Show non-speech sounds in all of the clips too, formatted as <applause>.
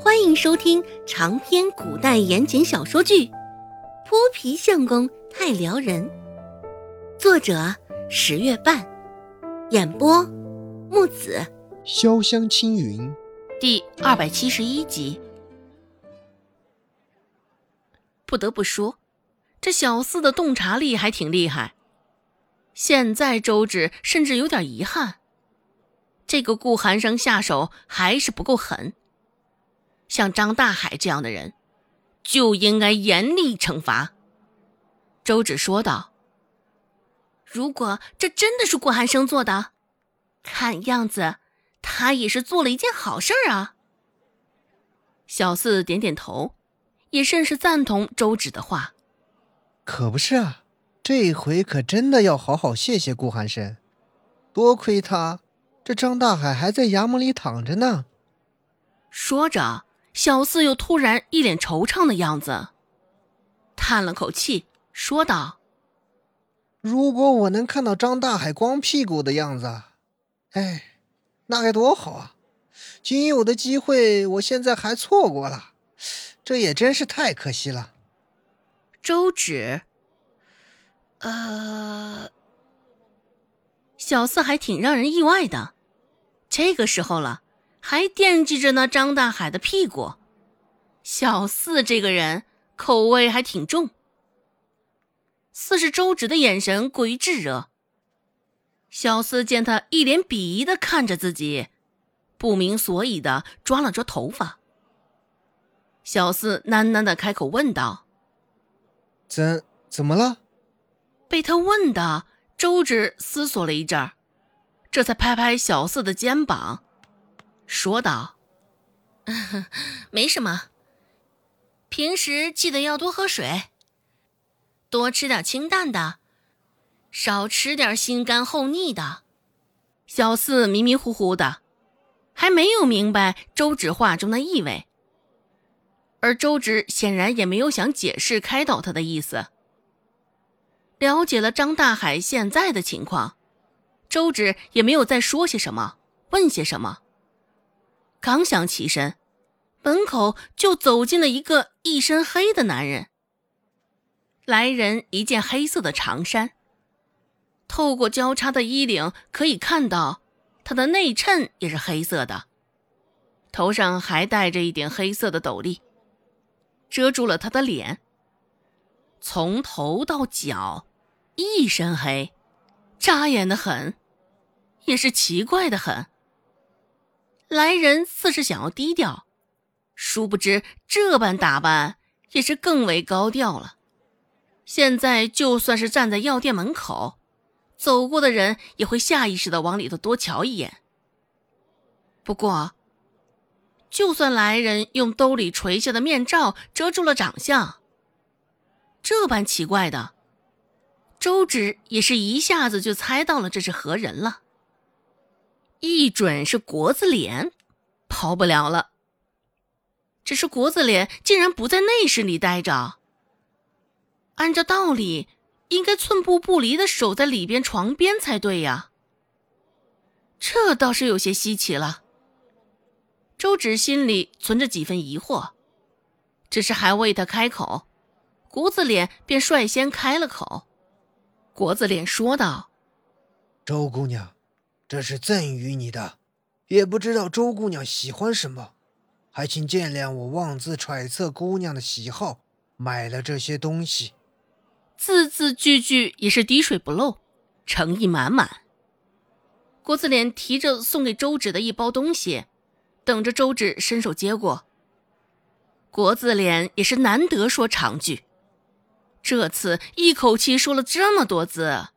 欢迎收听长篇古代言情小说剧《泼皮相公太撩人》，作者十月半，演播木子潇湘青云，第二百七十一集。不得不说，这小四的洞察力还挺厉害。现在周芷甚至有点遗憾，这个顾寒生下手还是不够狠。像张大海这样的人，就应该严厉惩罚。周芷说道：“如果这真的是顾寒生做的，看样子他也是做了一件好事儿啊。”小四点点头，也甚是赞同周芷的话。可不是啊。这回可真的要好好谢谢顾寒生，多亏他，这张大海还在衙门里躺着呢。说着，小四又突然一脸惆怅的样子，叹了口气，说道：“如果我能看到张大海光屁股的样子，哎，那该多好啊！仅有的机会，我现在还错过了，这也真是太可惜了。”周芷。呃，小四还挺让人意外的，这个时候了，还惦记着那张大海的屁股。小四这个人口味还挺重。四是周芷的眼神过于炙热，小四见他一脸鄙夷的看着自己，不明所以的抓了抓头发。小四喃喃的开口问道：“怎怎么了？”被他问的，周芷思索了一阵儿，这才拍拍小四的肩膀，说道：<laughs> “没什么，平时记得要多喝水，多吃点清淡的，少吃点心干后腻的。”小四迷迷糊糊的，还没有明白周芷话中的意味，而周芷显然也没有想解释开导他的意思。了解了张大海现在的情况，周芷也没有再说些什么，问些什么。刚想起身，门口就走进了一个一身黑的男人。来人一件黑色的长衫，透过交叉的衣领可以看到，他的内衬也是黑色的，头上还戴着一顶黑色的斗笠，遮住了他的脸。从头到脚。一身黑，扎眼的很，也是奇怪的很。来人似是想要低调，殊不知这般打扮也是更为高调了。现在就算是站在药店门口，走过的人也会下意识的往里头多瞧一眼。不过，就算来人用兜里垂下的面罩遮住了长相，这般奇怪的。周芷也是一下子就猜到了这是何人了，一准是国子脸，跑不了了。只是国子脸竟然不在内室里待着，按照道理应该寸步不离的守在里边床边才对呀。这倒是有些稀奇了。周芷心里存着几分疑惑，只是还未他开口，国子脸便率先开了口。国子脸说道：“周姑娘，这是赠予你的，也不知道周姑娘喜欢什么，还请见谅，我妄自揣测姑娘的喜好，买了这些东西。”字字句句也是滴水不漏，诚意满满。国字脸提着送给周芷的一包东西，等着周芷伸手接过。国字脸也是难得说长句。这次一口气说了这么多字，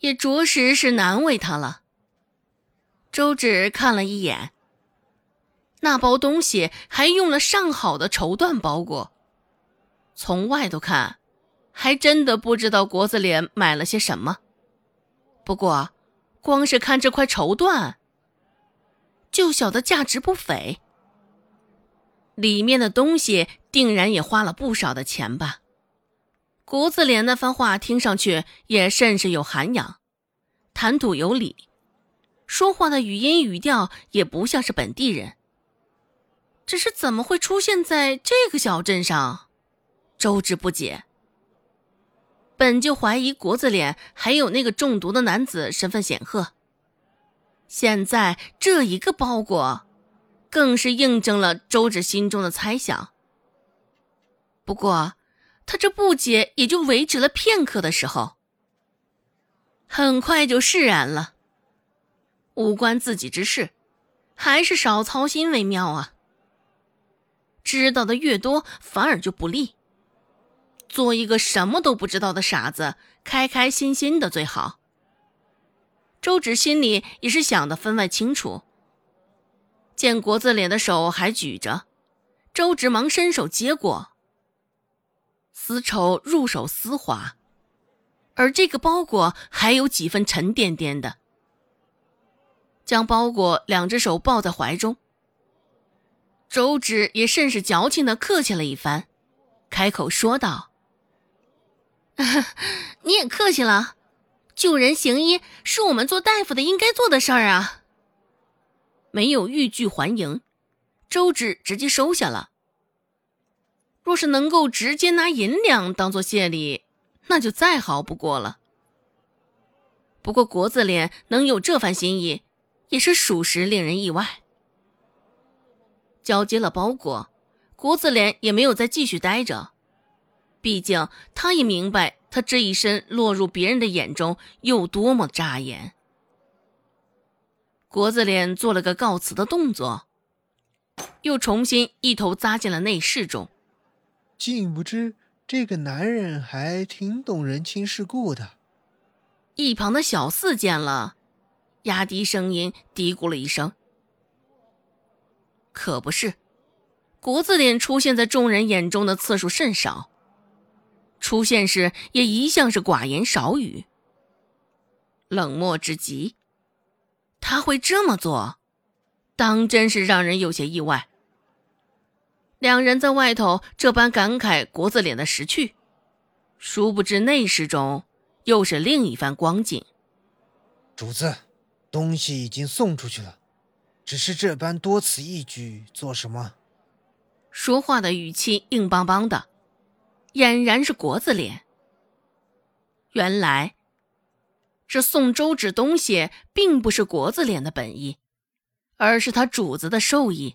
也着实是难为他了。周芷看了一眼，那包东西还用了上好的绸缎包裹，从外头看，还真的不知道国子脸买了些什么。不过，光是看这块绸缎，就晓得价值不菲，里面的东西定然也花了不少的钱吧。国子脸那番话听上去也甚是有涵养，谈吐有理，说话的语音语调也不像是本地人。只是怎么会出现在这个小镇上？周芷不解。本就怀疑国字脸还有那个中毒的男子身份显赫，现在这一个包裹，更是印证了周芷心中的猜想。不过，他这不解也就维持了片刻的时候，很快就释然了。无关自己之事，还是少操心为妙啊。知道的越多，反而就不利。做一个什么都不知道的傻子，开开心心的最好。周芷心里也是想的分外清楚。见国字脸的手还举着，周芷忙伸手接过。丝绸入手丝滑，而这个包裹还有几分沉甸甸的。将包裹两只手抱在怀中，周芷也甚是矫情的客气了一番，开口说道：“ <laughs> 你也客气了，救人行医是我们做大夫的应该做的事儿啊。”没有欲拒还迎，周芷直接收下了。若是能够直接拿银两当做谢礼，那就再好不过了。不过国字脸能有这番心意。也是属实令人意外。交接了包裹，国子脸也没有再继续待着，毕竟他也明白他这一身落入别人的眼中有多么扎眼。国子脸做了个告辞的动作，又重新一头扎进了内室中。竟不知这个男人还挺懂人情世故的。一旁的小四见了。压低声音嘀咕了一声：“可不是，国字脸出现在众人眼中的次数甚少，出现时也一向是寡言少语，冷漠之极。他会这么做，当真是让人有些意外。”两人在外头这般感慨国字脸的识趣，殊不知内室中又是另一番光景。主子。东西已经送出去了，只是这般多此一举做什么？说话的语气硬邦邦的，俨然是国字脸。原来，这送周芷东西并不是国字脸的本意，而是他主子的授意。